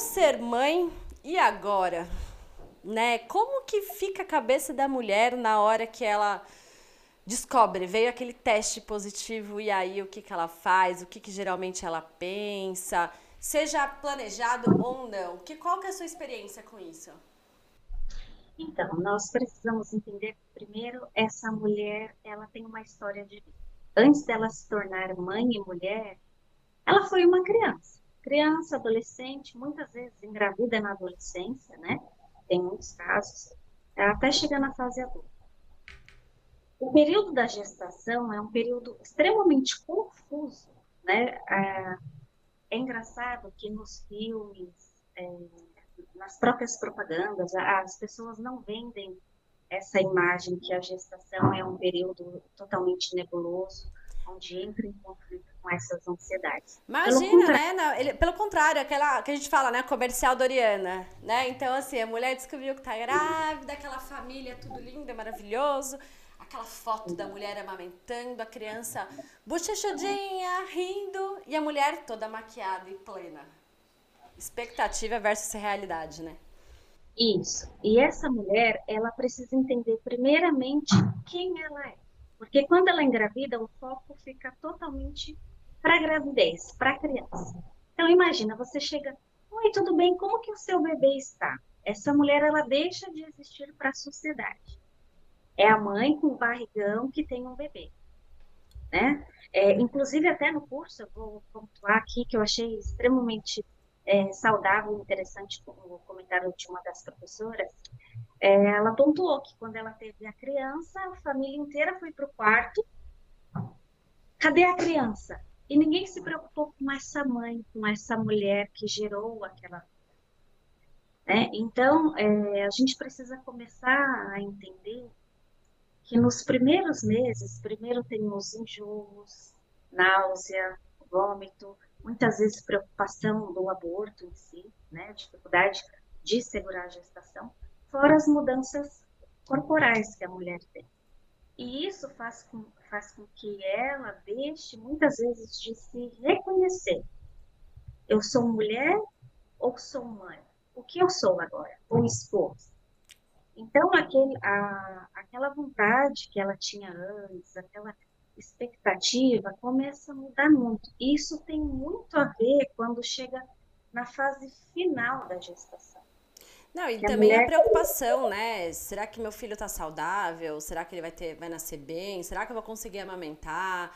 ser mãe e agora? Né? Como que fica a cabeça da mulher na hora que ela descobre, veio aquele teste positivo e aí o que, que ela faz, o que, que geralmente ela pensa, seja planejado ou não. Que, qual que é a sua experiência com isso? Então, nós precisamos entender primeiro essa mulher, ela tem uma história de. Antes dela se tornar mãe e mulher, ela foi uma criança. Criança, adolescente, muitas vezes engravida na adolescência, né? Tem muitos casos, até chegar na fase adulta. O período da gestação é um período extremamente confuso, né? É, é engraçado que nos filmes, é, nas próprias propagandas, as pessoas não vendem essa imagem que a gestação é um período totalmente nebuloso, onde entra em conflito com essas ansiedades. Imagina, pelo né? Não, ele, pelo contrário, aquela que a gente fala, né? Comercial Doriana, né? Então, assim, a mulher descobriu que tá grávida, aquela família tudo lindo, maravilhoso. Aquela foto da mulher amamentando, a criança bochechudinha, rindo, e a mulher toda maquiada e plena. Expectativa versus realidade, né? Isso. E essa mulher, ela precisa entender primeiramente quem ela é. Porque quando ela engravida, o foco fica totalmente para a gravidez, para a criança. Então imagina, você chega, oi, tudo bem? Como que o seu bebê está? Essa mulher ela deixa de existir para a sociedade. É a mãe com o barrigão que tem um bebê, né? É, inclusive até no curso eu vou pontuar aqui que eu achei extremamente é, saudável e interessante o comentário de uma das professoras. Ela pontuou que quando ela teve a criança, a família inteira foi para o quarto. Cadê a criança? E ninguém se preocupou com essa mãe, com essa mulher que gerou aquela. Né? Então, é, a gente precisa começar a entender que nos primeiros meses, primeiro tem os enjoos, náusea, vômito, muitas vezes preocupação do aborto em si, né? dificuldade de segurar a gestação, fora as mudanças corporais que a mulher tem. E isso faz com, faz com que ela deixe muitas vezes de se reconhecer. Eu sou mulher ou sou mãe? O que eu sou agora? Ou esposa? Então, aquele, a, aquela vontade que ela tinha antes, aquela expectativa, começa a mudar muito. Isso tem muito a ver quando chega na fase final da gestação. Não, e que também a, mulher... a preocupação, né? Será que meu filho está saudável? Será que ele vai ter, vai nascer bem? Será que eu vou conseguir amamentar?